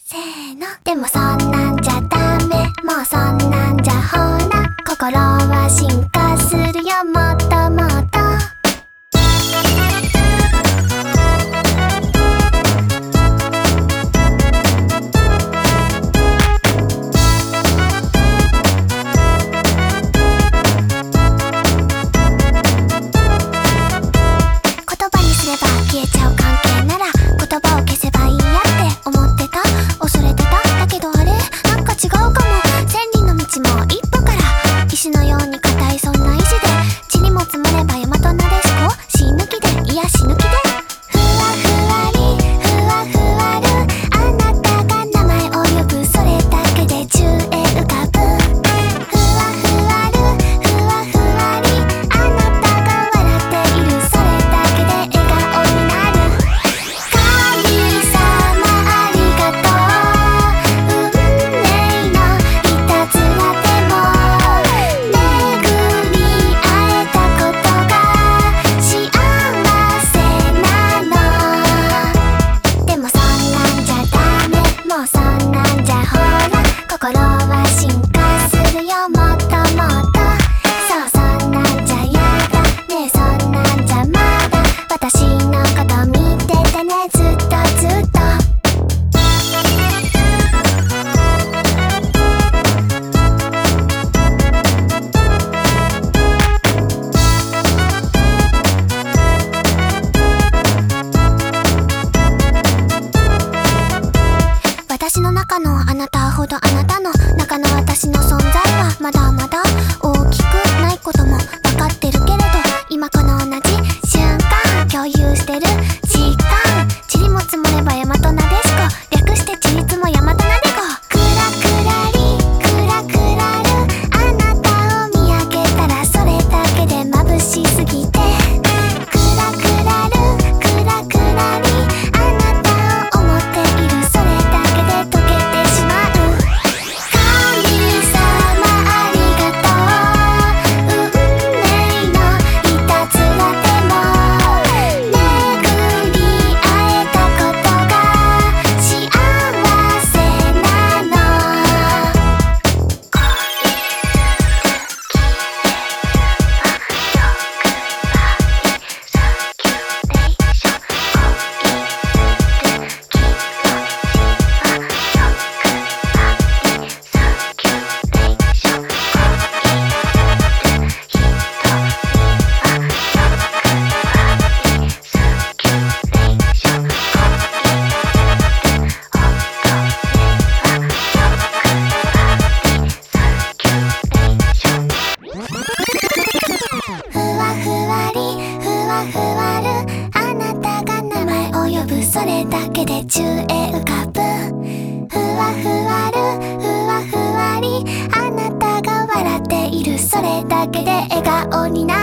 せーの。でもそんなんじゃダメ。もうそんなんじゃほら心は進化するよ。もっとも私の中のあなた。だけで宙へ浮かぶ。ふわふわるふわふわり。あなたが笑っている。それだけで笑顔になる。